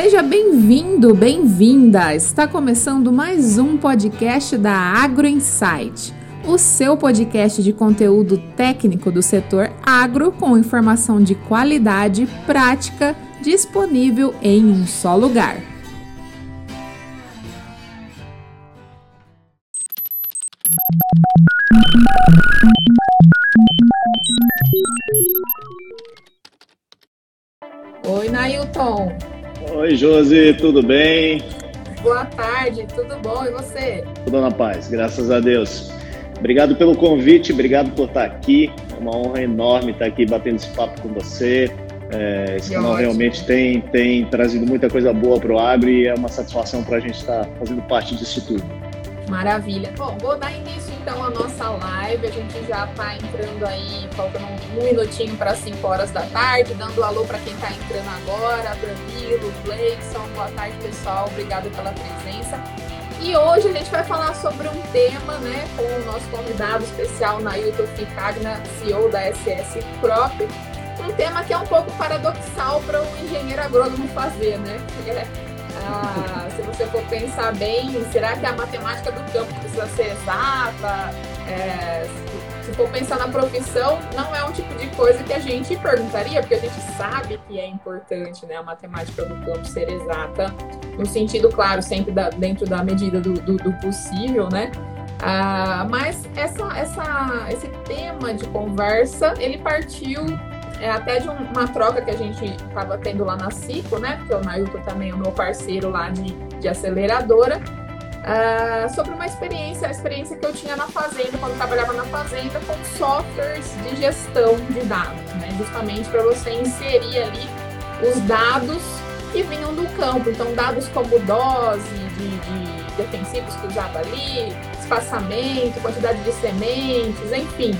Seja bem-vindo, bem-vinda! Está começando mais um podcast da Agro Insight, o seu podcast de conteúdo técnico do setor agro com informação de qualidade prática disponível em um só lugar. Oi, Nailton. Oi, Josi, tudo bem? Boa tarde, tudo bom? E você? Tudo na paz, graças a Deus. Obrigado pelo convite, obrigado por estar aqui. É uma honra enorme estar aqui batendo esse papo com você. É, esse canal realmente tem, tem trazido muita coisa boa para o agro e é uma satisfação para a gente estar fazendo parte disso tudo. Maravilha. Bom, vou dar início então à nossa live. A gente já está entrando aí, faltando um minutinho para 5 horas da tarde, dando alô para quem está entrando agora, Danilo, Gleison, boa tarde pessoal, obrigada pela presença. E hoje a gente vai falar sobre um tema, né, com o nosso convidado especial, Nailton Ficagna, CEO da SS Crop. Um tema que é um pouco paradoxal para um engenheiro agrônomo fazer, né? Ah, se você for pensar bem, será que a matemática do campo precisa ser exata? É, se for pensar na profissão, não é um tipo de coisa que a gente perguntaria, porque a gente sabe que é importante né, a matemática do campo ser exata, no sentido, claro, sempre da, dentro da medida do, do, do possível, né? Ah, mas essa, essa, esse tema de conversa, ele partiu é, até de uma troca que a gente estava tendo lá na Cico, né? Porque o Nailton também é o meu parceiro lá de, de aceleradora. Uh, sobre uma experiência, a experiência que eu tinha na fazenda, quando trabalhava na fazenda, com softwares de gestão de dados, né? Justamente para você inserir ali os dados que vinham do campo. Então, dados como dose de, de defensivos que usava ali, espaçamento, quantidade de sementes, enfim.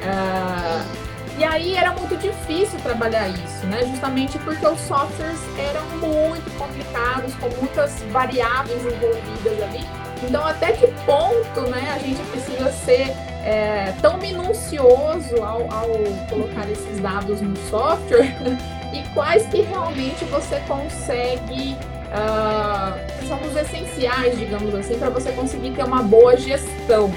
Uh, e aí era muito difícil trabalhar isso, né? Justamente porque os softwares eram muito complicados, com muitas variáveis envolvidas ali. Então, até que ponto né, a gente precisa ser é, tão minucioso ao, ao colocar esses dados no software e quais que realmente você consegue uh, são os essenciais, digamos assim, para você conseguir ter uma boa gestão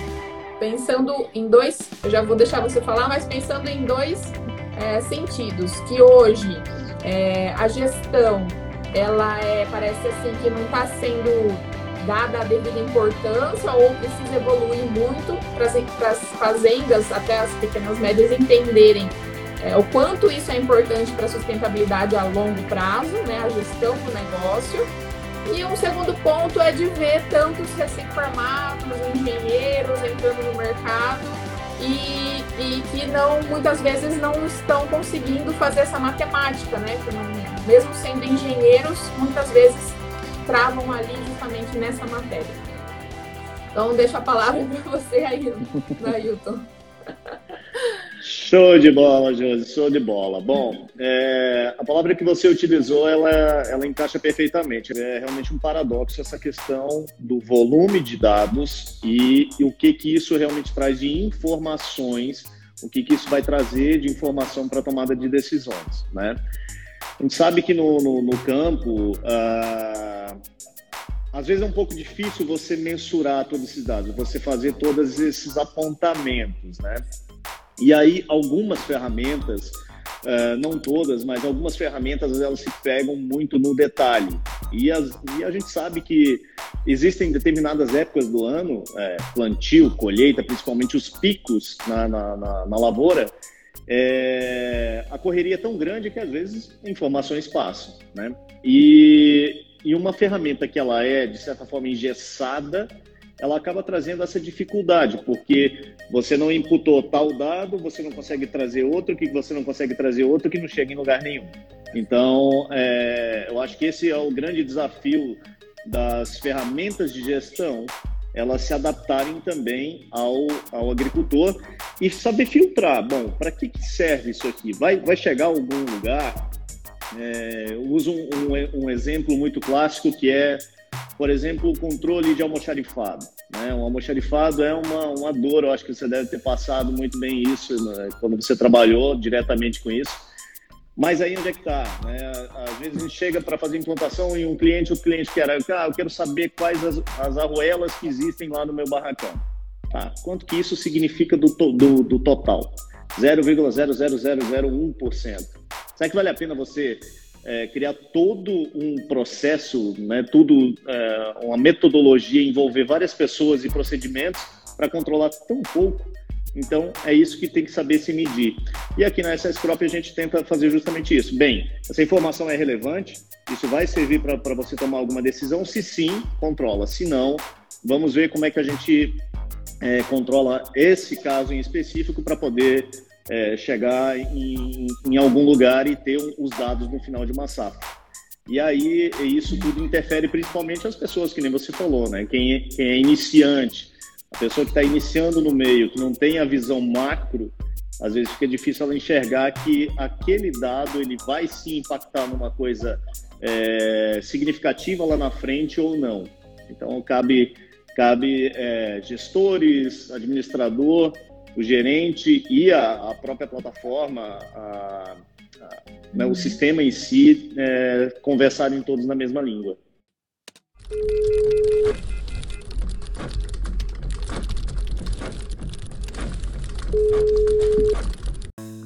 pensando em dois, eu já vou deixar você falar, mas pensando em dois é, sentidos, que hoje é, a gestão, ela é, parece assim que não está sendo dada a devida importância ou precisa evoluir muito para as fazendas, até as pequenas médias, entenderem é, o quanto isso é importante para a sustentabilidade a longo prazo, né, a gestão do negócio, e um segundo ponto é de ver tantos recém-formados, engenheiros entrando no mercado e, e, que não muitas vezes não estão conseguindo fazer essa matemática, né? Não, mesmo sendo engenheiros, muitas vezes travam ali justamente nessa matéria. Então, deixo a palavra para você aí, Nailton. Show de bola, Josi, show de bola. Bom, é, a palavra que você utilizou, ela, ela encaixa perfeitamente. É realmente um paradoxo essa questão do volume de dados e, e o que, que isso realmente traz de informações, o que, que isso vai trazer de informação para tomada de decisões, né? A gente sabe que no, no, no campo, uh, às vezes é um pouco difícil você mensurar todos esses dados, você fazer todos esses apontamentos, né? E aí, algumas ferramentas, uh, não todas, mas algumas ferramentas, elas se pegam muito no detalhe. E, as, e a gente sabe que existem determinadas épocas do ano, é, plantio, colheita, principalmente os picos na, na, na, na lavoura, é, a correria é tão grande que às vezes informações passam, né? E, e uma ferramenta que ela é, de certa forma, engessada, ela acaba trazendo essa dificuldade, porque você não imputou tal dado, você não consegue trazer outro, que você não consegue trazer outro que não chega em lugar nenhum. Então, é, eu acho que esse é o grande desafio das ferramentas de gestão, elas se adaptarem também ao, ao agricultor e saber filtrar. Bom, para que, que serve isso aqui? Vai, vai chegar a algum lugar? É, eu uso um, um, um exemplo muito clássico que é por exemplo, o controle de almoxarifado. Né? Um almoxarifado é uma, uma dor, eu acho que você deve ter passado muito bem isso né? quando você trabalhou diretamente com isso. Mas aí onde é que está? Né? Às vezes a gente chega para fazer implantação e um cliente, o cliente quer, ah, eu quero saber quais as, as arruelas que existem lá no meu barracão. Tá? Quanto que isso significa do, do, do total? 0,00001%. Será que vale a pena você é, criar todo um processo, né, tudo, é, uma metodologia, envolver várias pessoas e procedimentos para controlar tão pouco? Então, é isso que tem que saber se medir. E aqui na SS Crop a gente tenta fazer justamente isso. Bem, essa informação é relevante, isso vai servir para você tomar alguma decisão? Se sim, controla. Se não, vamos ver como é que a gente é, controla esse caso em específico para poder é, chegar em, em, algum lugar e ter os dados no final de uma safra. E aí, isso tudo interfere principalmente as pessoas, que nem você falou, né? Quem é, quem é iniciante, a pessoa que está iniciando no meio, que não tem a visão macro, às vezes fica difícil ela enxergar que aquele dado ele vai sim impactar numa coisa é, significativa lá na frente ou não. Então cabe cabe é, gestores, administrador, o gerente e a, a própria plataforma, a, a, né, o sistema em si é, conversarem todos na mesma língua.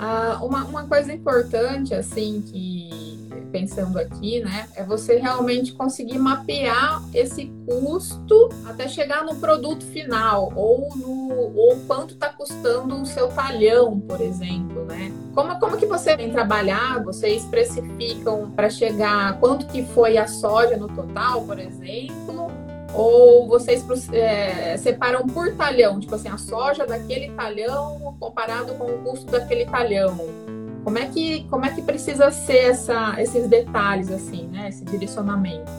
Ah, uma, uma coisa importante, assim, que pensando aqui, né, é você realmente conseguir mapear esse custo até chegar no produto final ou no ou quanto está custando o seu talhão, por exemplo, né? Como, como que você vem trabalhar? Vocês especificam para chegar quanto que foi a soja no total, por exemplo? Ou vocês é, separam por talhão, tipo assim, a soja daquele talhão comparado com o custo daquele talhão? Como é que, como é que precisa ser essa, esses detalhes, assim, né? Esse direcionamento?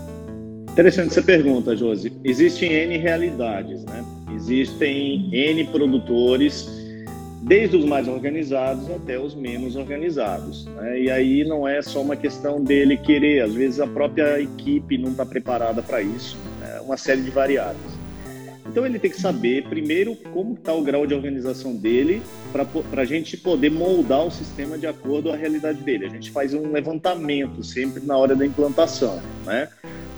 Interessante essa pergunta, Josi. Existem N realidades, né? Existem N produtores, desde os mais organizados até os menos organizados. Né? E aí não é só uma questão dele querer, às vezes a própria equipe não está preparada para isso uma série de variáveis. Então ele tem que saber primeiro como está o grau de organização dele para a gente poder moldar o sistema de acordo à realidade dele. A gente faz um levantamento sempre na hora da implantação, né?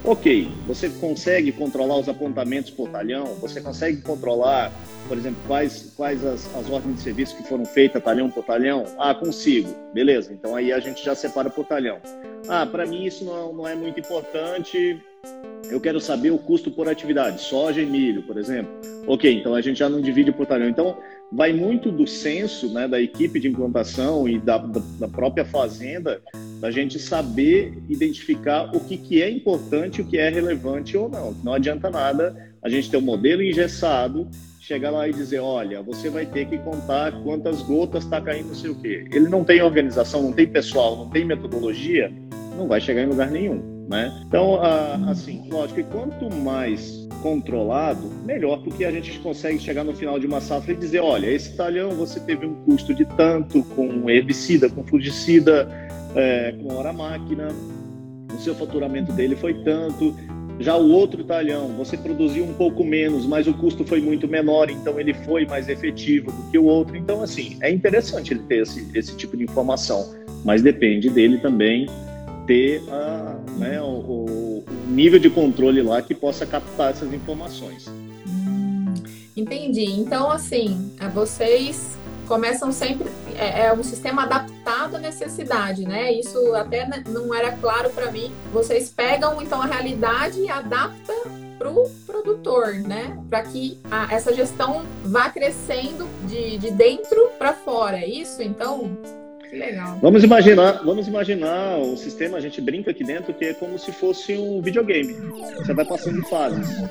Ok, você consegue controlar os apontamentos por talhão? Você consegue controlar, por exemplo, quais, quais as, as ordens de serviço que foram feitas talhão por talhão? Ah, consigo. Beleza, então aí a gente já separa por talhão. Ah, para mim isso não, não é muito importante, eu quero saber o custo por atividade, soja e milho, por exemplo. Ok, então a gente já não divide por talhão. Então, vai muito do senso né, da equipe de implantação e da, da, própria fazenda, da gente saber identificar o que, que é importante, o que é relevante ou não. Não adianta nada a gente ter um modelo engessado, chegar lá e dizer, olha, você vai ter que contar quantas gotas está caindo, não sei o quê. Ele não tem organização, não tem pessoal, não tem metodologia, não vai chegar em lugar nenhum. Né? Então, assim, lógico que quanto mais controlado, melhor, porque a gente consegue chegar no final de uma safra e dizer, olha, esse talhão você teve um custo de tanto com herbicida, com fungicida, é, com hora máquina, o seu faturamento dele foi tanto, já o outro talhão, você produziu um pouco menos, mas o custo foi muito menor, então ele foi mais efetivo do que o outro. Então, assim, é interessante ele ter esse, esse tipo de informação, mas depende dele também ter a, né, o, o, nível de controle lá que possa captar essas informações. Hum, entendi. Então, assim, é, vocês começam sempre é, é, um sistema adaptado à necessidade, né? Isso até não era claro para mim. Vocês pegam então a realidade e adaptam para o produtor, né? Para que a, essa gestão vá crescendo de, de dentro para fora. É isso, então? Legal. Vamos imaginar, vamos imaginar o sistema, a gente brinca aqui dentro que é como se fosse um videogame. Você vai passando fases.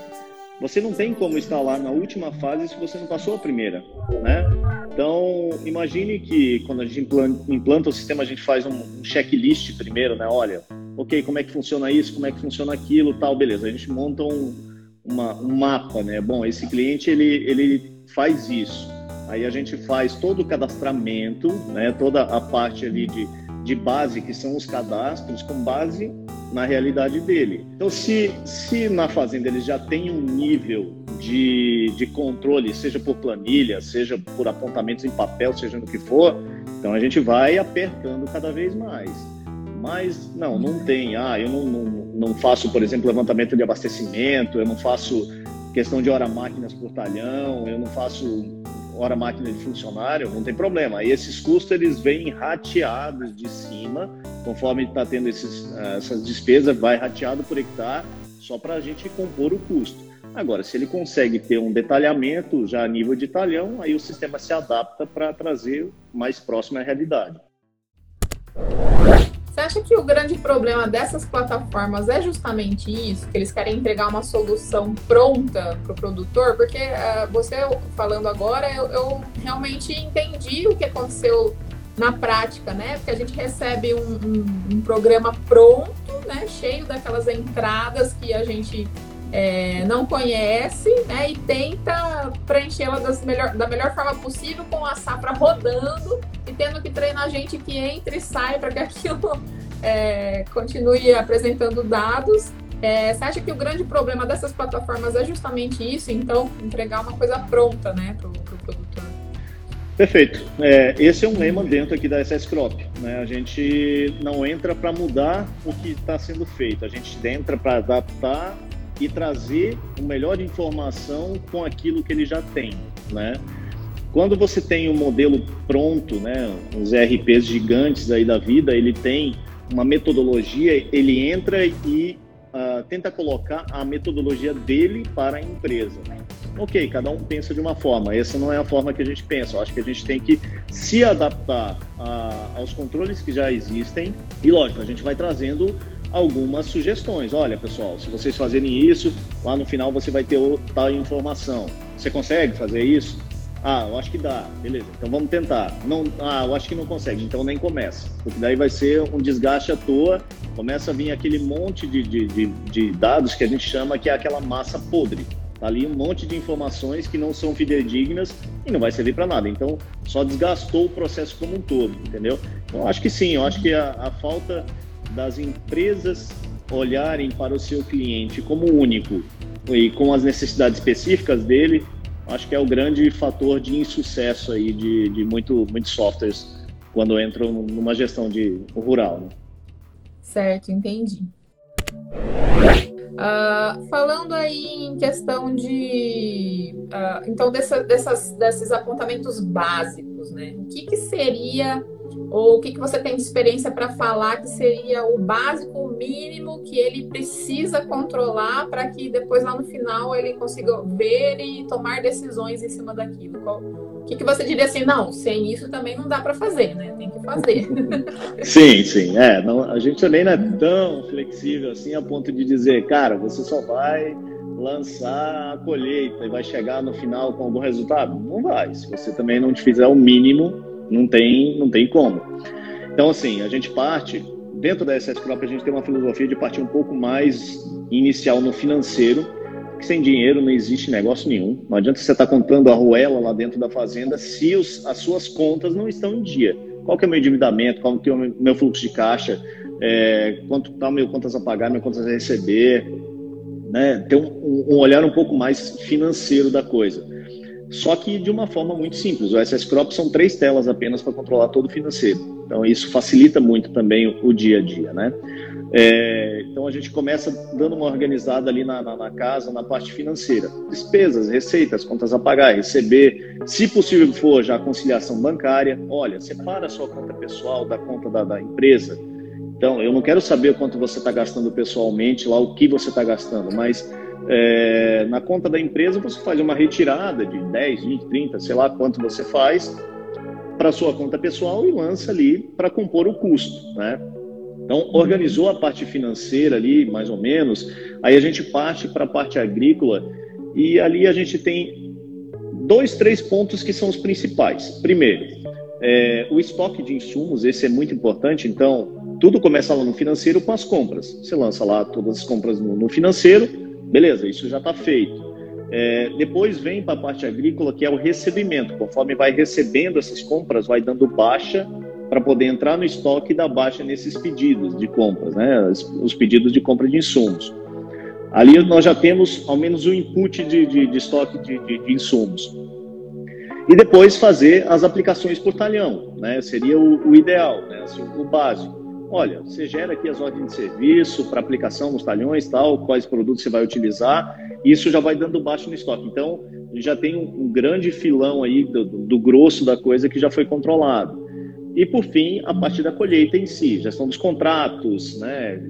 Você não tem como instalar na última fase se você não passou a primeira, né? Então, imagine que quando a gente implanta, implanta o sistema, a gente faz um checklist primeiro, né? Olha, ok, como é que funciona isso, como é que funciona aquilo, tal, beleza. A gente monta um, uma, um mapa, né? Bom, esse cliente, ele, ele faz isso. Aí a gente faz todo o cadastramento, né, toda a parte ali de, de base, que são os cadastros, com base na realidade dele. Então, se, se na fazenda ele já tem um nível de, de controle, seja por planilha, seja por apontamentos em papel, seja no que for, então a gente vai apertando cada vez mais. Mas não, não tem. Ah, eu não, não, não faço, por exemplo, levantamento de abastecimento, eu não faço questão de hora máquinas por talhão, eu não faço hora máquina de funcionário, não tem problema. Aí esses custos eles vêm rateados de cima, conforme está tendo esses, essas despesas, vai rateado por hectare, só para a gente compor o custo. Agora, se ele consegue ter um detalhamento já a nível de talhão, aí o sistema se adapta para trazer mais próximo à realidade. Acha que o grande problema dessas plataformas é justamente isso? Que eles querem entregar uma solução pronta para o produtor? Porque uh, você falando agora, eu, eu, realmente entendi o que aconteceu na prática, né? Porque a gente recebe um, um, um programa pronto, né? Cheio daquelas entradas que a gente é, não conhece né, e tenta preenchê-la melhor, da melhor forma possível com a safra rodando e tendo que treinar gente que entre e sai para que aquilo é, continue apresentando dados. É, você acha que o grande problema dessas plataformas é justamente isso? Então, entregar uma coisa pronta né, para o pro produtor? Perfeito. É, esse é um lema dentro aqui da SS Crop. Né? A gente não entra para mudar o que está sendo feito, a gente entra para adaptar e trazer o melhor de informação com aquilo que ele já tem, né? Quando você tem um modelo pronto, né, os ERPs gigantes aí da vida, ele tem uma metodologia, ele entra e uh, tenta colocar a metodologia dele para a empresa. Ok, cada um pensa de uma forma, essa não é a forma que a gente pensa. Eu acho que a gente tem que se adaptar a, aos controles que já existem e, lógico, a gente vai trazendo algumas sugestões. Olha, pessoal, se vocês fazerem isso, lá no final você vai ter tal informação. Você consegue fazer isso? Ah, eu acho que dá. Beleza, então vamos tentar. Não, ah, eu acho que não consegue, então nem começa. Porque daí vai ser um desgaste à toa. Começa a vir aquele monte de, de, de, de dados que a gente chama que é aquela massa podre. Tá ali um monte de informações que não são fidedignas e não vai servir para nada. Então, só desgastou o processo como um todo, entendeu? Então, acho que sim, eu acho que a, a falta das empresas olharem para o seu cliente como único e com as necessidades específicas dele, acho que é o grande fator de insucesso aí de, de muito, muitos softwares quando entram numa gestão de rural. Né? Certo, entendi. Uh, falando aí em questão de uh, então dessa, dessas, desses apontamentos básicos, né? O que, que seria ou o que, que você tem de experiência para falar que seria o básico, o mínimo que ele precisa controlar para que depois lá no final ele consiga ver e tomar decisões em cima daquilo? O que, que você diria assim? Não, sem isso também não dá para fazer, né? Tem que fazer. sim, sim. É, não, a gente não é tão flexível assim a ponto de dizer, cara, você só vai lançar a colheita e vai chegar no final com algum resultado? Não vai. Se você também não te fizer o mínimo não tem, não tem como. Então, assim, a gente parte, dentro da SS Crop, a gente tem uma filosofia de partir um pouco mais inicial no financeiro, que sem dinheiro não existe negócio nenhum. Não adianta você estar tá contando a ruela lá dentro da fazenda se os, as suas contas não estão em dia. Qual que é o meu endividamento, qual que é o meu fluxo de caixa, é, quanto está meu contas a pagar, meu contas a receber, né? ter um, um olhar um pouco mais financeiro da coisa só que de uma forma muito simples. O SS Crop são três telas apenas para controlar todo o financeiro. Então isso facilita muito também o, dia a dia, né? É, então a gente começa dando uma organizada ali na, na, na, casa, na parte financeira. Despesas, receitas, contas a pagar, receber, se possível for já a conciliação bancária. Olha, separa a sua conta pessoal da conta da, da empresa. Então eu não quero saber quanto você está gastando pessoalmente, lá o que você está gastando, mas é, na conta da empresa você faz uma retirada de 10, 20, 30, sei lá quanto você faz para sua conta pessoal e lança ali para compor o custo, né? Então, organizou a parte financeira ali, mais ou menos, aí a gente parte para a parte agrícola e ali a gente tem dois, três pontos que são os principais. Primeiro, é, o estoque de insumos, esse é muito importante, então tudo começa lá no financeiro com as compras. Você lança lá todas as compras no, no financeiro, Beleza, isso já está feito. É, depois vem para a parte agrícola, que é o recebimento. Conforme vai recebendo essas compras, vai dando baixa para poder entrar no estoque e dar baixa nesses pedidos de compras, né? Os pedidos de compra de insumos. Ali nós já temos ao menos um input de, de, de estoque de, de, de, insumos. E depois fazer as aplicações por talhão, né? Seria o, o ideal, né? Assim, o básico. Olha, você gera aqui as ordens de serviço para aplicação nos talhões, tal, quais produtos você vai utilizar, isso já vai dando baixo no estoque. Então, já tem um, um grande filão aí do, do, do grosso da coisa que já foi controlado. E, por fim, a parte da colheita em si, gestão dos contratos, né?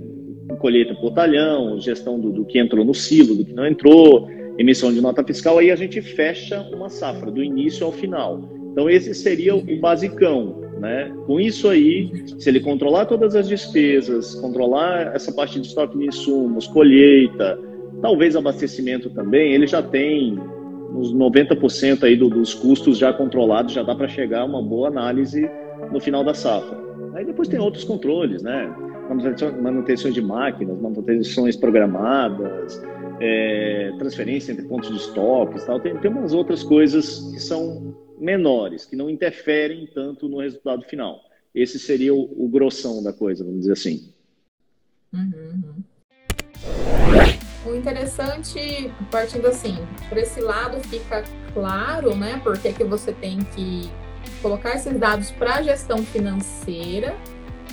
colheita por talhão, gestão do, do, que entrou no silo, do que não entrou, emissão de nota fiscal, aí a gente fecha uma safra, do início ao final. Então, esse seria o basicão. Né? Com isso aí, se ele controlar todas as despesas, controlar essa parte de estoque de insumos, colheita, talvez abastecimento também, ele já tem uns 90% aí do, dos custos já controlados, já dá para chegar a uma boa análise no final da safra. Aí depois tem outros controles, né? Manutenção de máquinas, manutenções programadas, é, transferência entre pontos de estoques, tal. Tem, tem umas outras coisas que são menores, que não interferem tanto no resultado final. Esse seria o, o grossão da coisa, vamos dizer assim. Uhum. O interessante, partindo assim, por esse lado fica claro, né, porque que você tem que colocar esses dados para a gestão financeira,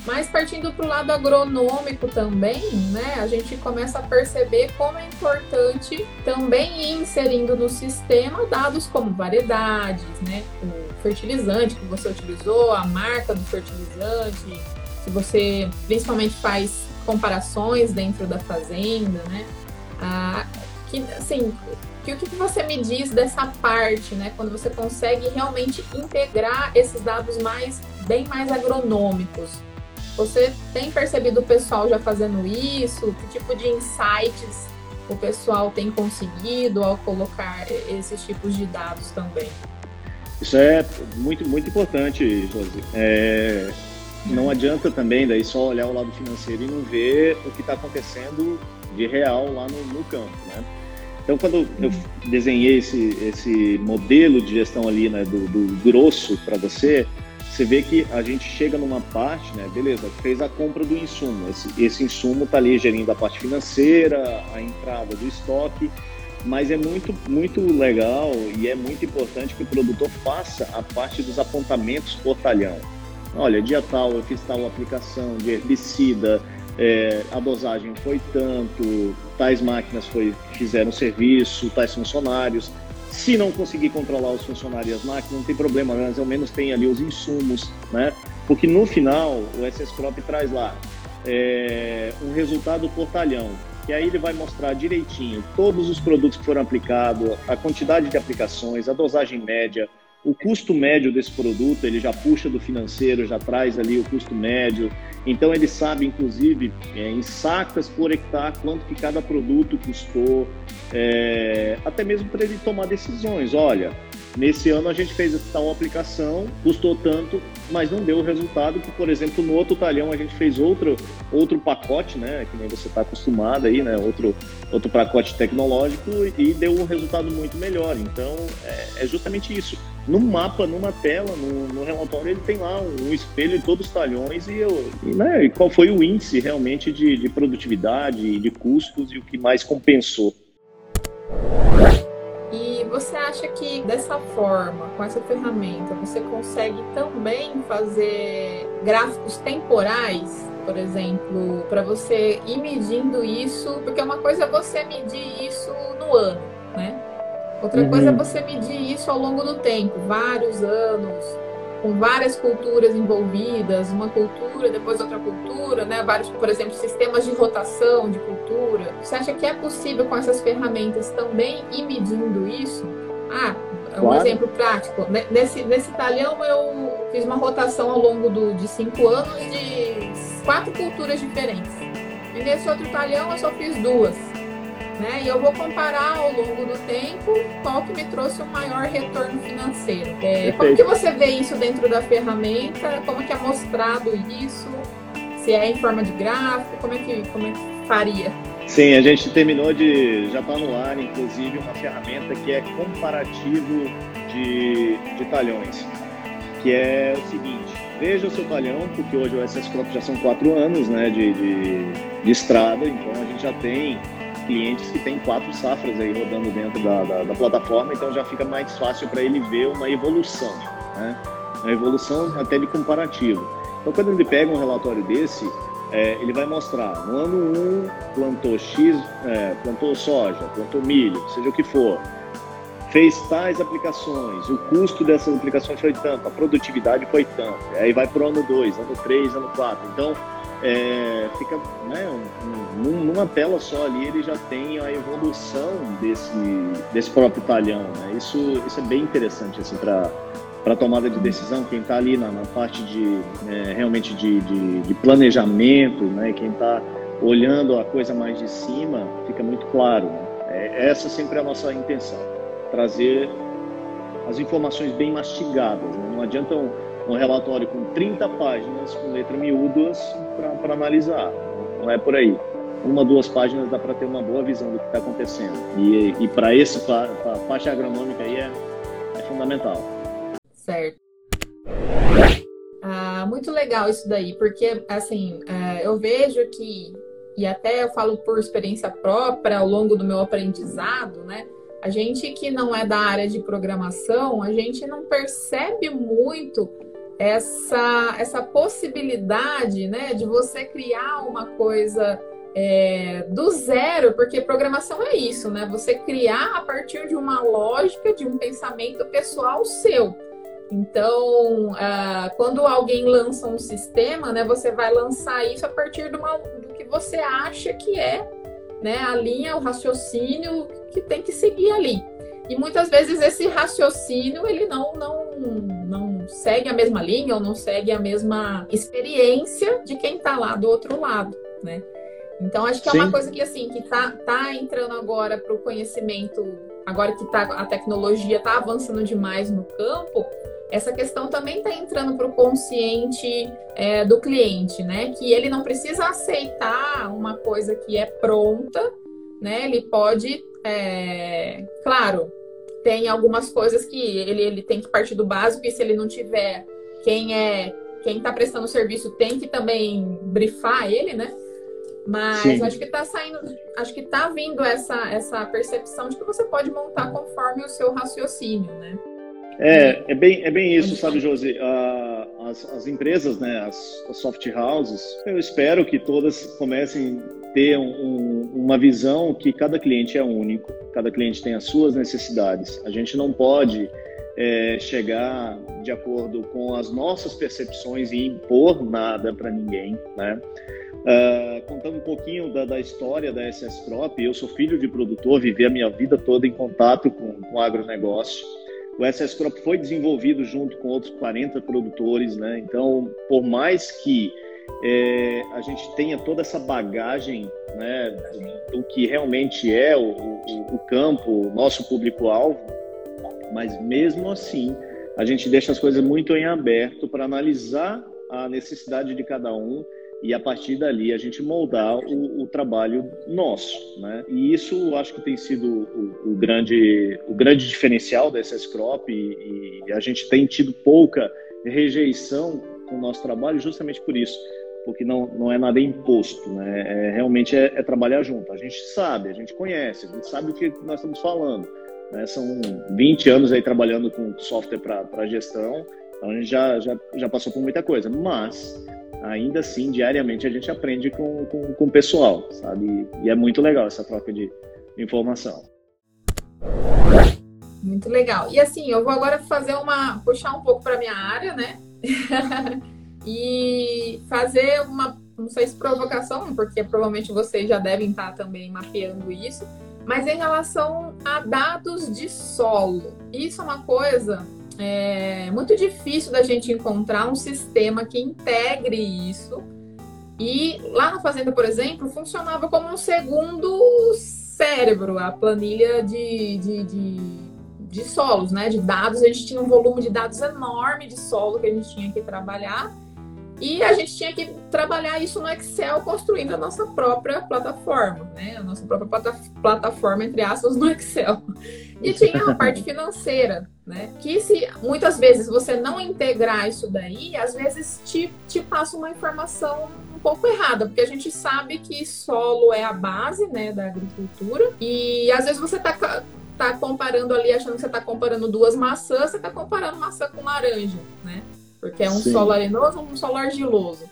mas partindo para o lado agronômico também, né, a gente começa a perceber como é importante também ir inserindo no sistema dados como variedades, né, o fertilizante que você utilizou, a marca do fertilizante, se você principalmente faz comparações dentro da fazenda, né, ah, que, assim, que o que você me diz dessa parte, né? Quando você consegue realmente integrar esses dados mais bem mais agronômicos. Você tem percebido o pessoal já fazendo isso? Que tipo de insights o pessoal tem conseguido ao colocar esses tipos de dados também? Isso é muito, muito importante, Josi. É, não adianta também daí só olhar o lado financeiro e não ver o que está acontecendo de real lá no, no campo, né? Então, quando eu desenhei esse, esse modelo de gestão ali, né, do, do grosso para você, você vê que a gente chega numa parte, né, beleza, fez a compra do insumo, esse, esse insumo está ali gerindo a parte financeira, a entrada do estoque, mas é muito, muito legal e é muito importante que o produtor faça a parte dos apontamentos por talhão. Olha, dia tal eu fiz tal aplicação de herbicida, é, a dosagem foi tanto, tais máquinas foi, fizeram serviço, tais funcionários. Se não conseguir controlar os funcionários e as máquinas, não tem problema, mas ao menos tem ali os insumos, né? Porque no final, o SS Crop traz lá é, um resultado por talhão, e aí ele vai mostrar direitinho todos os produtos que foram aplicados, a quantidade de aplicações, a dosagem média, o custo médio desse produto, ele já puxa do financeiro, já traz ali o custo médio. Então ele sabe, inclusive, é, em sacas por hectare, quanto que cada produto custou, é, até mesmo para ele tomar decisões. Olha, nesse ano a gente fez tal aplicação, custou tanto, mas não deu o resultado que, por exemplo, no outro talhão a gente fez outro, outro pacote, né, que nem você está acostumado aí, né, outro, outro pacote tecnológico e deu um resultado muito melhor. Então é, é justamente isso no mapa, numa tela, no, no, relatório, ele tem lá um, um espelho de todos os talhões e, eu, e, né, e qual foi o índice realmente de, de produtividade, de custos e o que mais compensou. Você acha que dessa forma, com essa ferramenta, você consegue também fazer gráficos temporais, por exemplo, para você ir medindo isso? Porque uma coisa é você medir isso no ano, né? Outra uhum. coisa é você medir isso ao longo do tempo, vários anos, com várias culturas envolvidas, uma cultura, depois outra cultura, né? Vários, por exemplo, sistemas de rotação de cultura. Você acha que é possível com essas ferramentas também ir medindo isso? Ah, um claro. exemplo prático. Nesse, nesse talhão eu fiz uma rotação ao longo do, de cinco anos de quatro culturas diferentes. E nesse outro talhão eu só fiz duas. Né? E eu vou comparar ao longo do tempo qual que me trouxe o um maior retorno financeiro. É, como que você vê isso dentro da ferramenta? Como que é mostrado isso? Se é em forma de gráfico? Como é que, como é que faria? Sim, a gente terminou de. já está no ar, inclusive, uma ferramenta que é comparativo de, de talhões. que é o seguinte, veja o seu talhão, porque hoje o SS Crop já são quatro anos né, de, de, de, estrada, então a gente já tem clientes que têm quatro safras aí rodando dentro da, da, da plataforma, então já fica mais fácil para ele ver uma evolução, né? uma evolução até de comparativo. Então quando ele pega um relatório desse, é, ele vai mostrar, no ano 1 um, plantou X, é, plantou soja, plantou milho, seja o que for, fez tais aplicações, o custo dessas aplicações foi tanto, a produtividade foi tanto, aí vai para o ano 2, ano 3, ano 4. Então, é, fica né, um, um, numa tela só ali, ele já tem a evolução desse, desse próprio talhão. Né? Isso, isso é bem interessante assim, para para tomada de decisão, quem está ali na, na, parte de é, realmente de, de, de, planejamento, né, quem está olhando a coisa mais de cima, fica muito claro. Né? É, essa sempre é a nossa intenção, trazer as informações bem mastigadas. Né? Não adianta um, um, relatório com 30 páginas com letras miúdas para analisar, não é por aí. Uma, duas páginas dá para ter uma boa visão do que está acontecendo. E, e para esse, para parte agronômica aí é, é fundamental. Certo. Ah, muito legal isso daí, porque assim, é, eu vejo que, e até eu falo por experiência própria ao longo do meu aprendizado, né? A gente que não é da área de programação, a gente não percebe muito essa, essa possibilidade, né, de você criar uma coisa é, do zero, porque programação é isso, né? Você criar a partir de uma lógica, de um pensamento pessoal seu. Então, uh, quando alguém lança um sistema, né, você vai lançar isso a partir do que você acha que é né, a linha, o raciocínio que tem que seguir ali. E muitas vezes esse raciocínio ele não, não, não segue a mesma linha ou não segue a mesma experiência de quem está lá do outro lado, né? Então acho que é Sim. uma coisa que assim que tá, tá entrando agora para o conhecimento, agora que tá, a tecnologia está avançando demais no campo, essa questão também está entrando para o consciente é, do cliente, né? Que ele não precisa aceitar uma coisa que é pronta, né? Ele pode, é, claro, tem algumas coisas que ele, ele tem que partir do básico e se ele não tiver quem é quem está prestando serviço tem que também brifar ele, né? Mas Sim. acho que está saindo, acho que está vindo essa, essa percepção de que você pode montar conforme o seu raciocínio, né? É, é bem, é bem isso, sabe, Josi? as, as empresas, né, as, as, soft houses, eu espero que todas comecem ter um, uma visão que cada cliente é único, cada cliente tem as suas necessidades. A gente não pode é, chegar de acordo com as nossas percepções e impor nada para ninguém, né? Uh, contando um pouquinho da, da, história da SS Crop, eu sou filho de produtor, vivi a minha vida toda em contato com, com agronegócio. O SS Crop foi desenvolvido junto com outros 40 produtores, né? Então, por mais que é, a gente tenha toda essa bagagem né, do, que realmente é o, o, o campo, o nosso público-alvo, mas mesmo assim a gente deixa as coisas muito em aberto para analisar a necessidade de cada um e a partir dali a gente moldar o, o trabalho nosso, né? E isso acho que tem sido o, o grande o grande diferencial da SS Crop e, e, a gente tem tido pouca rejeição com o nosso trabalho justamente por isso, porque não, não é nada imposto, né? É, realmente é, é trabalhar junto. A gente sabe, a gente conhece, a gente sabe o que nós estamos falando. Né? São 20 anos aí trabalhando com software para gestão, então a gente já, já, já passou por muita coisa, mas ainda assim, diariamente a gente aprende com, com, com o pessoal, sabe? E é muito legal essa troca de informação. Muito legal. E assim, eu vou agora fazer uma. puxar um pouco para minha área, né? e fazer uma. Não sei se provocação, porque provavelmente vocês já devem estar também mapeando isso, mas em relação a dados de solo. Isso é uma coisa é muito difícil da gente encontrar um sistema que integre isso. E lá na Fazenda, por exemplo, funcionava como um segundo cérebro, a planilha de, de, de, de solos, né? De dados. A gente tinha um volume de dados enorme de solo que a gente tinha que trabalhar. E a gente tinha que trabalhar isso no Excel, construindo a nossa própria plataforma, né? A nossa própria plata plataforma, entre aspas, no Excel. E tinha a parte financeira, né? Que se muitas vezes você não integrar isso daí, às vezes te, te passa uma informação um pouco errada, porque a gente sabe que solo é a base, né, da agricultura. E às vezes você tá tá comparando ali, achando que você está comparando duas maçãs, você está comparando maçã com laranja, né? Porque é um Sim. solo arenoso um solo argiloso.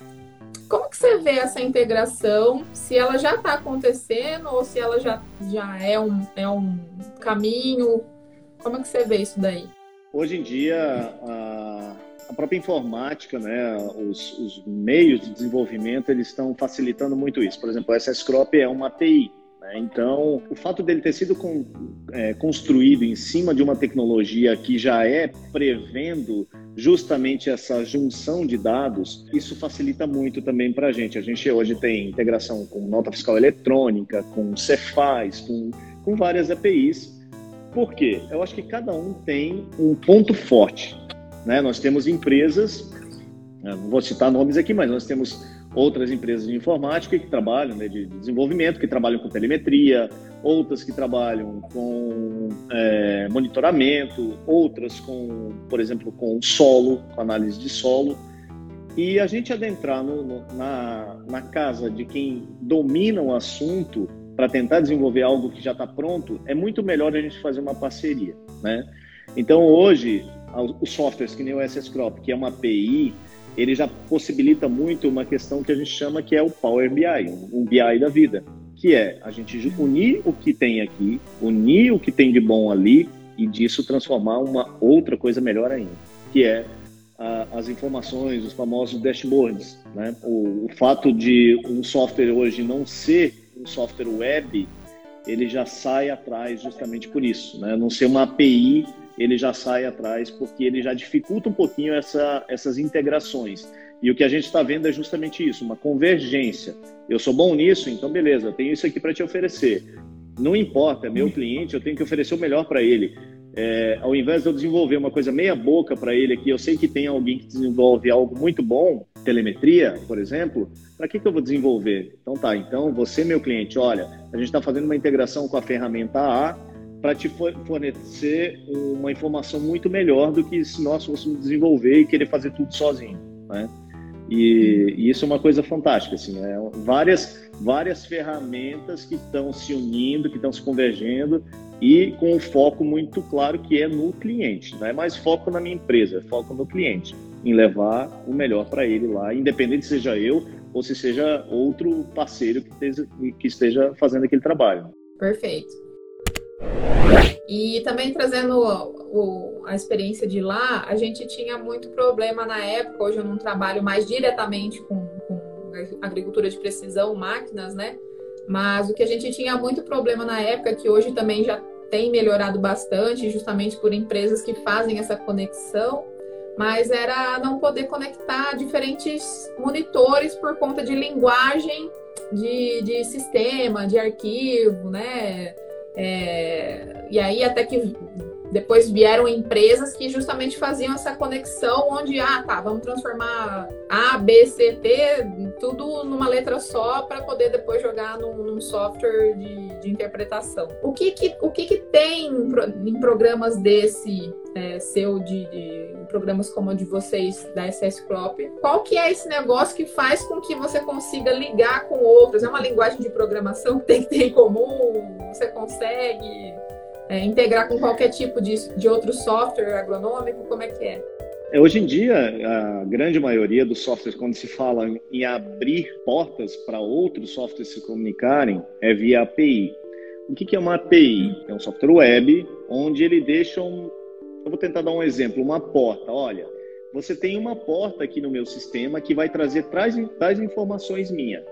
Como que você vê essa integração? Se ela já está acontecendo ou se ela já, já é, um, é um caminho? Como é que você vê isso daí? Hoje em dia, a, a própria informática, né, os, os, meios de desenvolvimento, eles estão facilitando muito isso. Por exemplo, o SS Crop é uma API. Né? Então, o fato dele ter sido com, é, construído em cima de uma tecnologia que já é prevendo justamente essa junção de dados, isso facilita muito também para a gente. A gente hoje tem integração com nota fiscal eletrônica, com Cefaz, com, com várias APIs. Por quê? Eu acho que cada um tem um ponto forte. Né? Nós temos empresas, não vou citar nomes aqui, mas nós temos outras empresas de informática que trabalham, né, de desenvolvimento, que trabalham com telemetria, outras que trabalham com é, monitoramento, outras com, por exemplo, com solo, com análise de solo. E a gente adentrar no, no, na, na casa de quem domina o assunto para tentar desenvolver algo que já está pronto, é muito melhor a gente fazer uma parceria, né? Então, hoje, os softwares que nem o SS Crop, que é uma API, ele já possibilita muito uma questão que a gente chama que é o Power BI, um BI da vida, que é a gente unir o que tem aqui, unir o que tem de bom ali e disso transformar uma outra coisa melhor ainda, que é a, as informações, os famosos dashboards. Né? O, o fato de um software hoje não ser um software web, ele já sai atrás justamente por isso, né? não ser uma API ele já sai atrás, porque ele já dificulta um pouquinho essa, essas integrações. E o que a gente está vendo é justamente isso, uma convergência. Eu sou bom nisso, então beleza, eu tenho isso aqui para te oferecer. Não importa, é meu cliente, eu tenho que oferecer o melhor para ele. É, ao invés de eu desenvolver uma coisa meia boca para ele aqui, eu sei que tem alguém que desenvolve algo muito bom, telemetria, por exemplo, para que, que eu vou desenvolver? Então tá, então você, meu cliente, olha, a gente está fazendo uma integração com a ferramenta A, para te fornecer uma informação muito melhor do que se nós fôssemos desenvolver e querer fazer tudo sozinho, né? E, e isso é uma coisa fantástica, assim, é várias várias ferramentas que estão se unindo, que estão se convergendo e com um foco muito claro que é no cliente. Não é mais foco na minha empresa, é foco no cliente, em levar o melhor para ele lá, independente se seja eu ou se seja outro parceiro que esteja, que esteja fazendo aquele trabalho. Perfeito. E também trazendo o, a experiência de lá, a gente tinha muito problema na época. Hoje eu não trabalho mais diretamente com, com agricultura de precisão, máquinas, né? Mas o que a gente tinha muito problema na época, que hoje também já tem melhorado bastante, justamente por empresas que fazem essa conexão, mas era não poder conectar diferentes monitores por conta de linguagem de, de sistema, de arquivo, né? É, e aí até que depois vieram empresas que justamente faziam essa conexão onde, ah, tá, vamos transformar A, B, C, T, tudo numa letra só para poder depois jogar num, num software de, de, interpretação. O que que, o que que tem em programas desse é, seu, de, de, programas como o de vocês, da SS Crop, qual que é esse negócio que faz com que você consiga ligar com outros? É uma linguagem de programação que tem que ter em comum? Você consegue é, integrar com qualquer tipo de, de outro software agronômico? Como é que é? é? Hoje em dia, a grande maioria dos softwares, quando se fala em abrir portas para outros softwares se comunicarem, é via API. O que é uma API? É um software web onde ele deixa um. Eu vou tentar dar um exemplo: uma porta. Olha, você tem uma porta aqui no meu sistema que vai trazer tais, tais informações minhas.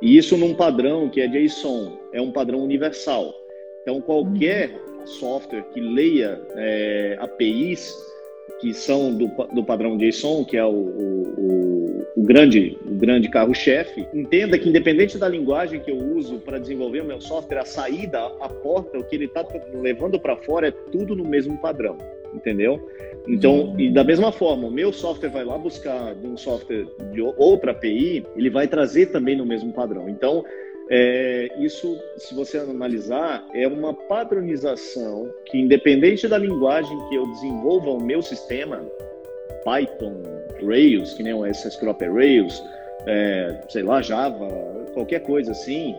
E isso num padrão que é JSON, é um padrão universal. Então, qualquer software que leia é, APIs que são do, do padrão JSON, que é o, o, o grande, o grande carro-chefe, entenda que independente da linguagem que eu uso para desenvolver o meu software, a saída, a porta, o que ele está levando para fora é tudo no mesmo padrão, entendeu? Então, e da mesma forma, o meu software vai lá buscar de um software de outra API, ele vai trazer também no mesmo padrão. Então, é, isso, se você analisar, é uma padronização que, independente da linguagem que eu desenvolva o meu sistema, Python, Rails, que nem o SSCrop é Rails, é, sei lá, Java, qualquer coisa assim,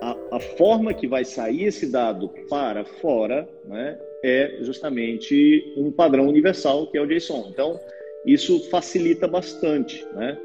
a, a, forma que vai sair esse dado para fora né, é justamente um padrão universal, que é o JSON. Então, isso facilita bastante, né?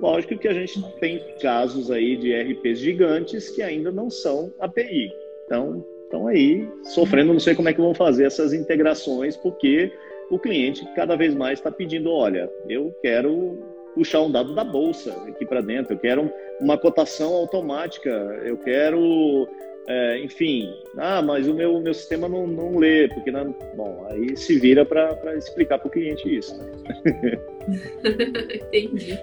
Lógico que a gente tem casos aí de RPs gigantes que ainda não são API. Então, estão aí sofrendo, não sei como é que vão fazer essas integrações, porque o cliente cada vez mais está pedindo, olha, eu quero puxar um dado da bolsa aqui para dentro, eu quero uma cotação automática, eu quero, é, enfim, ah, mas o meu, meu sistema não, não lê, porque não, bom, aí se vira para explicar para o cliente isso. Né? Entendi.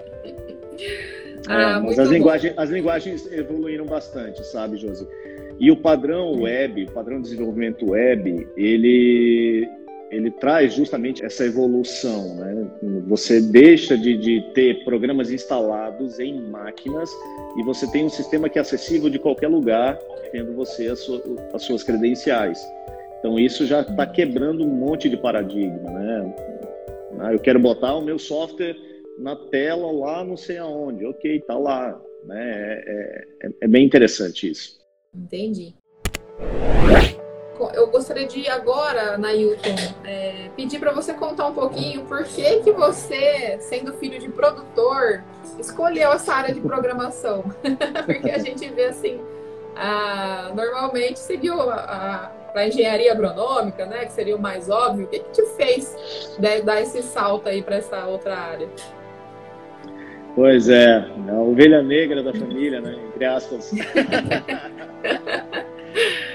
Ah, é, mas as linguagens, as linguagens evoluíram bastante, sabe, Josi? E o padrão web, o padrão de desenvolvimento web, ele, ele traz justamente essa evolução. Né? Você deixa de, de ter programas instalados em máquinas e você tem um sistema que é acessível de qualquer lugar, tendo você as, sua, as suas credenciais. Então, isso já está quebrando um monte de paradigma. Né? Ah, eu quero botar o meu software na tela lá não sei aonde. Ok, tá lá. Né? É, é, é bem interessante isso. Entendi. Eu gostaria de agora, Nailton, é, pedir para você contar um pouquinho por que, que você, sendo filho de produtor, escolheu essa área de programação. Porque a gente vê assim, a, normalmente seguiu para engenharia agronômica, né, que seria o mais óbvio. O que, que te fez né, dar esse salto aí para essa outra área? Pois é, a ovelha negra da família, né? Entre aspas.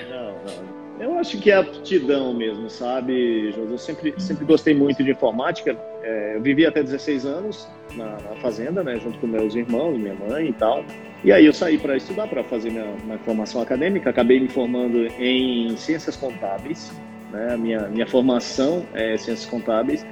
não, não. Eu acho que é aptidão mesmo, sabe, José? Eu sempre, sempre gostei muito de informática. É, eu vivi até 16 anos na, na, fazenda, né? Junto com meus irmãos, minha mãe e tal. E aí eu saí para estudar, para fazer minha, minha formação acadêmica. Acabei me formando em ciências contábeis. Né? A minha, minha formação é ciências contábeis.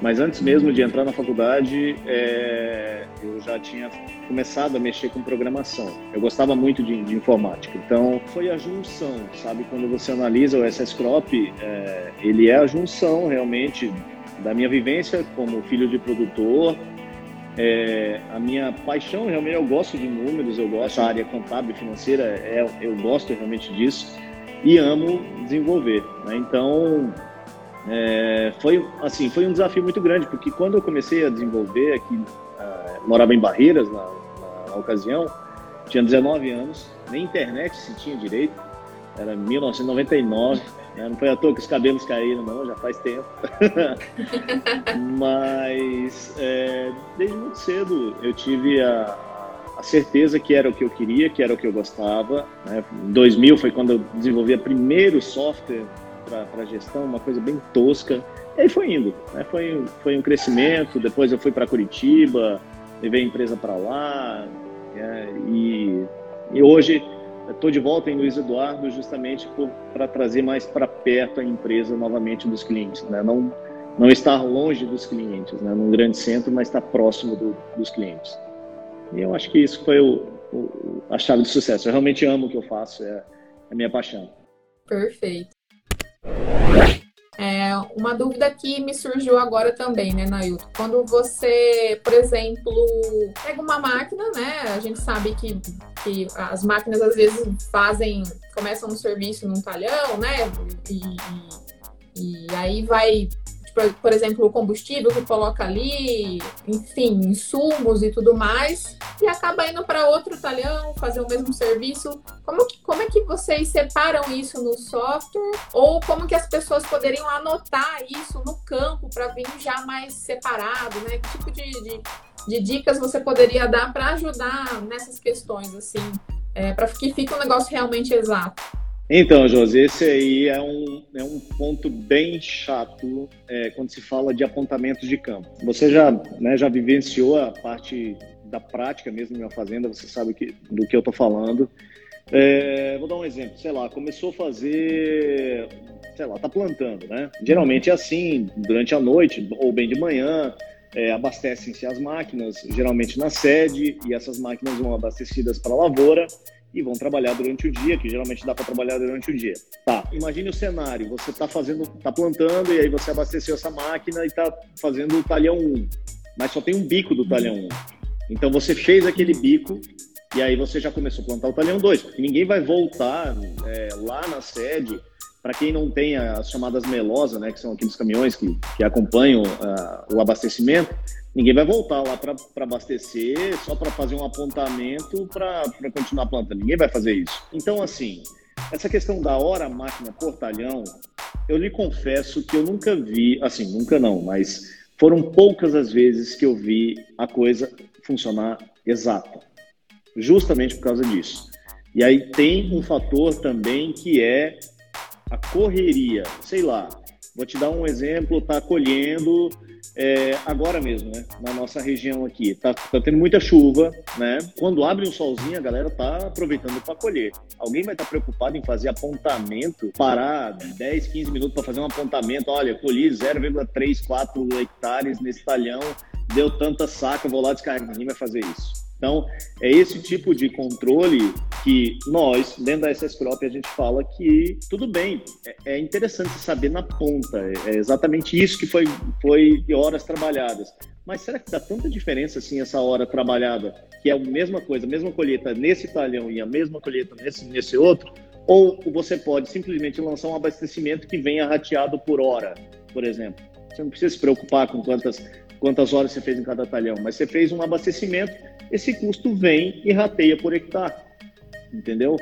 Mas antes mesmo de entrar na faculdade, é, eu já tinha começado a mexer com programação. Eu gostava muito de, de informática. Então, foi a junção, sabe? Quando você analisa o SS Crop, é, ele é a junção realmente da minha vivência como filho de produtor, é, a minha paixão realmente eu gosto de números, eu gosto da área contábil financeira, é, eu gosto realmente disso e amo desenvolver. Né? Então é, foi assim, foi um desafio muito grande, porque quando eu comecei a desenvolver aqui, uh, morava em Barreiras na, na, na, ocasião, tinha 19 anos, nem internet se tinha direito, era 1999, né? não foi à toa que os cabelos caíram, não, já faz tempo. Mas é, desde muito cedo eu tive a, a certeza que era o que eu queria, que era o que eu gostava. Né? Em 2000 foi quando eu desenvolvi o primeiro software para gestão, uma coisa bem tosca. E aí foi indo, né? foi, foi um crescimento. Depois eu fui para Curitiba, levei a empresa para lá. É, e, e hoje estou de volta em Luiz Eduardo justamente para trazer mais para perto a empresa novamente dos clientes. Né? Não, não estar longe dos clientes, né? num grande centro, mas estar próximo do, dos clientes. E eu acho que isso foi o, o, a chave do sucesso. Eu realmente amo o que eu faço, é, é a minha paixão. Perfeito. Uma dúvida que me surgiu agora também, né, Nailton? Quando você, por exemplo, pega uma máquina, né? A gente sabe que, que as máquinas às vezes fazem, começam um serviço num talhão, né? E, e, e aí vai por, exemplo, o combustível que coloca ali, enfim, insumos e tudo mais, e acaba indo para outro talhão fazer o mesmo serviço. Como, como é que vocês separam isso no software? Ou como que as pessoas poderiam anotar isso no campo para vir já mais separado, né? Que tipo de, de, de dicas você poderia dar para ajudar nessas questões, assim, é, para que fique um negócio realmente exato? Então, José, esse aí é um, é um ponto bem chato é, quando se fala de apontamentos de campo. Você já, né, já vivenciou a parte da prática mesmo uma fazenda, você sabe que, do que eu estou falando. É, vou dar um exemplo, sei lá, começou a fazer sei lá, tá plantando, né? Geralmente é assim, durante a noite ou bem de manhã, é, abastecem-se as máquinas, geralmente na sede, e essas máquinas vão abastecidas para a lavoura e vão trabalhar durante o dia, que geralmente dá para trabalhar durante o dia. Tá, imagine o cenário, você está fazendo, está plantando e aí você abasteceu essa máquina e está fazendo o talhão 1, mas só tem um bico do talhão 1. Então você fez aquele bico e aí você já começou a plantar o talhão 2, porque ninguém vai voltar é, lá na sede para quem não tem as chamadas melosas, né, que são aqueles caminhões que, que acompanham uh, o abastecimento, ninguém vai voltar lá para abastecer só para fazer um apontamento para continuar plantando. Ninguém vai fazer isso. Então, assim, essa questão da hora máquina portalhão, eu lhe confesso que eu nunca vi, assim, nunca não, mas foram poucas as vezes que eu vi a coisa funcionar exata. Justamente por causa disso. E aí tem um fator também que é a correria, sei lá, vou te dar um exemplo, tá colhendo é, agora mesmo, né, na nossa região aqui, tá, tá, tendo muita chuva, né, quando abre um solzinho a galera tá aproveitando para colher. Alguém vai estar tá preocupado em fazer apontamento, parar 10, 15 minutos para fazer um apontamento, olha, colhi 0,34 hectares nesse talhão, deu tanta saca, vou lá descarregar, ninguém vai fazer isso. Então, é esse tipo de controle que nós, dentro da SS Crop, a gente fala que tudo bem, é, é interessante saber na ponta, é, é exatamente isso que foi, foi horas trabalhadas. Mas será que dá tanta diferença assim essa hora trabalhada, que é a mesma coisa, a mesma colheita nesse talhão e a mesma colheita nesse, nesse outro? Ou você pode simplesmente lançar um abastecimento que venha rateado por hora, por exemplo? Você não precisa se preocupar com quantas, quantas horas você fez em cada talhão, mas você fez um abastecimento esse custo vem e rateia por hectare. Entendeu?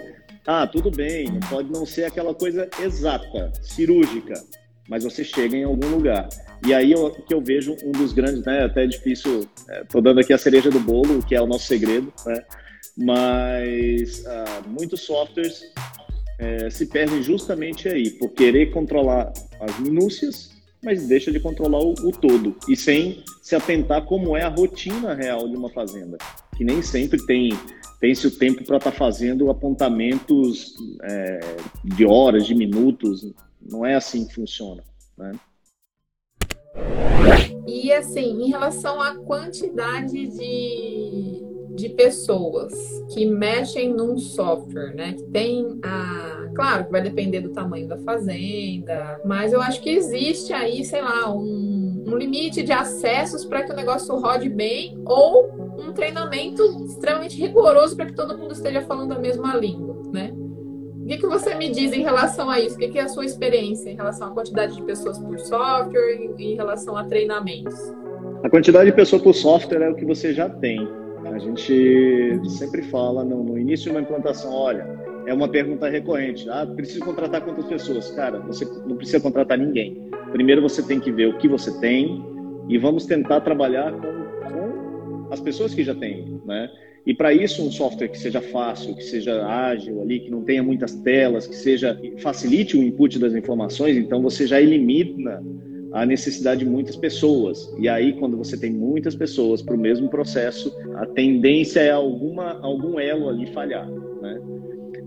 Ah, tudo bem, pode não ser aquela coisa exata, cirúrgica, mas você chega em algum lugar. E aí eu, que eu vejo um dos grandes, né, até é difícil, estou é, dando aqui a cereja do bolo, que é o nosso segredo, né, mas ah, muitos softwares é, se perdem justamente aí, por querer controlar as minúcias mas deixa de controlar o, o, todo e sem se atentar como é a rotina real de uma fazenda, que nem sempre tem tem-se o tempo para estar tá fazendo apontamentos é, de horas, de minutos, não é assim que funciona, né? E assim, em relação à quantidade de, de pessoas que mexem num software, né? Que tem a Claro que vai depender do tamanho da fazenda, mas eu acho que existe aí, sei lá, um, um limite de acessos para que o negócio rode bem ou um treinamento extremamente rigoroso para que todo mundo esteja falando a mesma língua, né? O que, que você me diz em relação a isso? O que, que é a sua experiência em relação à quantidade de pessoas por software e em relação a treinamentos? A quantidade de pessoas por software é o que você já tem. A gente sempre fala no, no início de uma implantação, olha, é uma pergunta recorrente. Ah, preciso contratar quantas pessoas? Cara, você não precisa contratar ninguém. Primeiro você tem que ver o que você tem e vamos tentar trabalhar com, com as pessoas que já têm, né? E para isso um software que seja fácil, que seja ágil ali, que não tenha muitas telas, que seja facilite o input das informações, então você já elimina a necessidade de muitas pessoas. E aí, quando você tem muitas pessoas para o mesmo processo, a tendência é alguma, algum elo ali falhar. Né?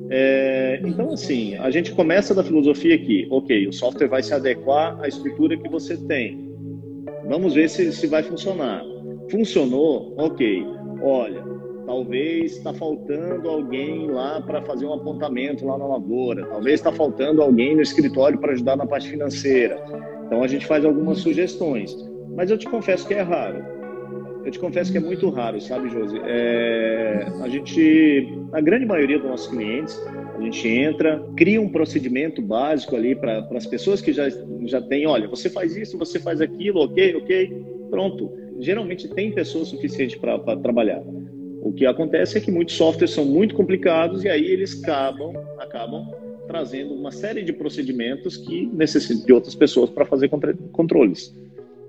É, então, assim, a gente começa da filosofia que, ok, o software vai se adequar à estrutura que você tem. Vamos ver se, se vai funcionar. Funcionou? Ok. Olha, talvez está faltando alguém lá para fazer um apontamento lá na lavoura. Talvez está faltando alguém no escritório para ajudar na parte financeira. Então, a gente faz algumas sugestões. Mas eu te confesso que é raro eu te confesso que é muito raro, sabe, Josi? É, a gente, a grande maioria dos nossos clientes, a gente entra, cria um procedimento básico ali para as pessoas que já, já têm, olha, você faz isso, você faz aquilo, ok, ok, pronto. Geralmente tem pessoas suficientes para trabalhar. O que acontece é que muitos softwares são muito complicados e aí eles acabam, acabam trazendo uma série de procedimentos que necessitam de outras pessoas para fazer controles.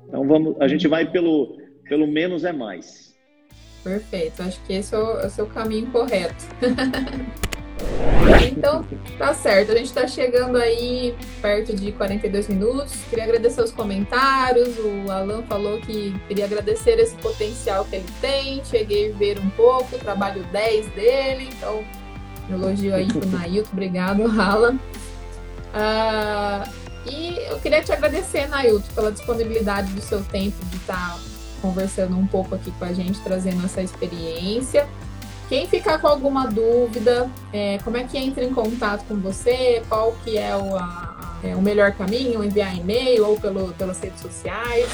Então vamos, a gente vai pelo pelo menos é mais. Perfeito, acho que esse é o, é o caminho correto. Então, tá certo. A gente tá chegando aí perto de 42 minutos. Queria agradecer os comentários. O Alan falou que queria agradecer esse potencial que ele tem. Cheguei a ver um pouco o trabalho 10 dele. Então, elogio aí pro Nailton. Obrigado, Alan. Ah, E eu queria te agradecer, Nailton, pela disponibilidade do seu tempo de estar tá conversando um pouco aqui com a gente, trazendo essa experiência. Quem ficar com alguma dúvida, é, como é que entra em contato com você, qual que é o, a, é, o melhor caminho, enviar e-mail ou pelo, pelas redes sociais,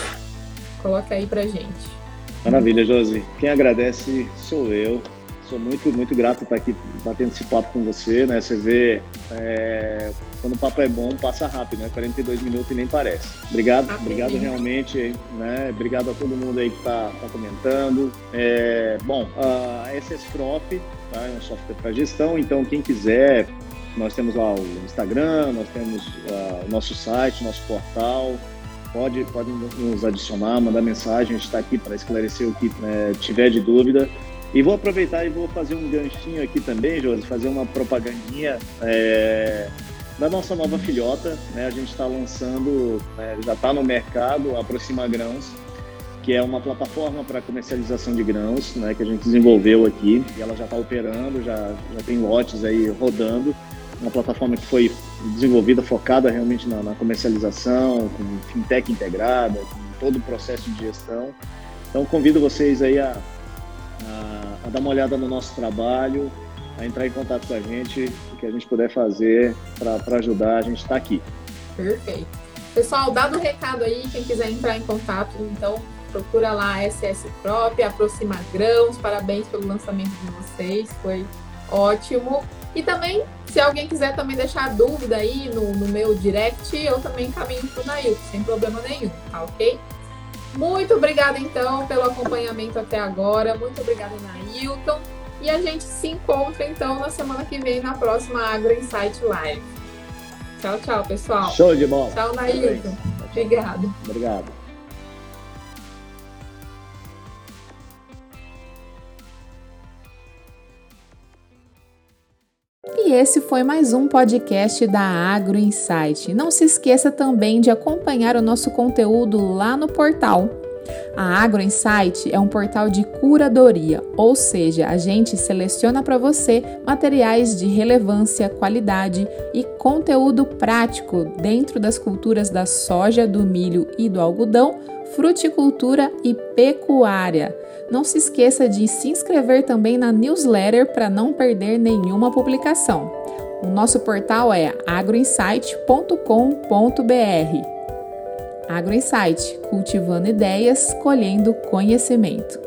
coloca aí pra gente. Maravilha, Josi. Quem agradece sou eu. Sou muito, muito grato por estar aqui batendo esse papo com você, né? Você vê, é, quando o papo é bom, passa rápido, né? 42 minutos e nem parece. Obrigado, ah, obrigado realmente, né? Obrigado a todo mundo aí que está tá comentando. É, bom, a SS Prop tá? é um software para gestão, então quem quiser, nós temos lá o Instagram, nós temos uh, o nosso site, nosso portal, pode, pode nos adicionar, mandar mensagem, a gente está aqui para esclarecer o que né, tiver de dúvida. E vou aproveitar e vou fazer um ganchinho aqui também, Josi, fazer uma propagandinha é, da nossa nova filhota. Né? A gente está lançando, né, já está no mercado, Aproxima Grãos, que é uma plataforma para comercialização de grãos, né, que a gente desenvolveu aqui. E ela já está operando, já, já tem lotes aí rodando. Uma plataforma que foi desenvolvida, focada realmente na, na comercialização, com fintech integrada, com todo o processo de gestão. Então convido vocês aí a a, a dar uma olhada no nosso trabalho, a entrar em contato com a gente, o que a gente puder fazer para ajudar, a gente está aqui. Perfeito. Pessoal, dado o recado aí, quem quiser entrar em contato, então procura lá a SS Prop, Aproxima Grãos, parabéns pelo lançamento de vocês, foi ótimo. E também, se alguém quiser também deixar dúvida aí no, no meu direct, eu também caminho para o Nail, sem problema nenhum, tá ok? Muito obrigada, então, pelo acompanhamento até agora. Muito obrigada, Nailton. E a gente se encontra, então, na semana que vem, na próxima Agro Insight Live. Tchau, tchau, pessoal. Show de bola. Tchau, Nailton. Obrigado. Obrigado. Esse foi mais um podcast da Agro Insight. Não se esqueça também de acompanhar o nosso conteúdo lá no portal. A Agro Insight é um portal de curadoria, ou seja, a gente seleciona para você materiais de relevância, qualidade e conteúdo prático dentro das culturas da soja, do milho e do algodão, fruticultura e pecuária. Não se esqueça de se inscrever também na newsletter para não perder nenhuma publicação. O nosso portal é agroinsight.com.br. AgroInsight, cultivando ideias, colhendo conhecimento.